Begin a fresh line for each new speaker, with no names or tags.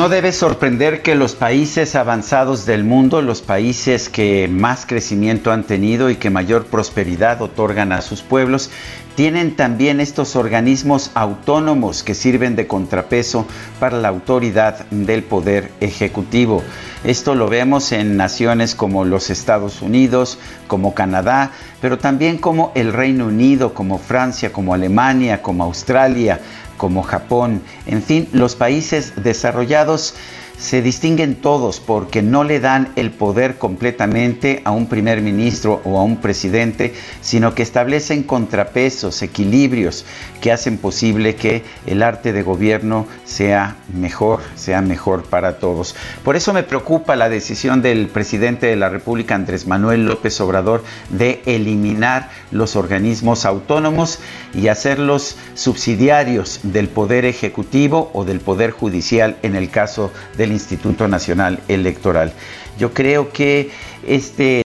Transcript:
No debe sorprender que los países avanzados del mundo, los países que más crecimiento han tenido y que mayor prosperidad otorgan a sus pueblos, tienen también estos organismos autónomos que sirven de contrapeso para la autoridad del poder ejecutivo. Esto lo vemos en naciones como los Estados Unidos, como Canadá, pero también como el Reino Unido, como Francia, como Alemania, como Australia, como Japón, en fin, los países desarrollados se distinguen todos porque no le dan el poder completamente a un primer ministro o a un presidente, sino que establecen contrapesos, equilibrios que hacen posible que el arte de gobierno sea mejor, sea mejor para todos. Por eso me preocupa la decisión del presidente de la República, Andrés Manuel López Obrador, de eliminar los organismos autónomos y hacerlos subsidiarios del poder ejecutivo o del poder judicial en el caso del Instituto Nacional Electoral. Yo creo que este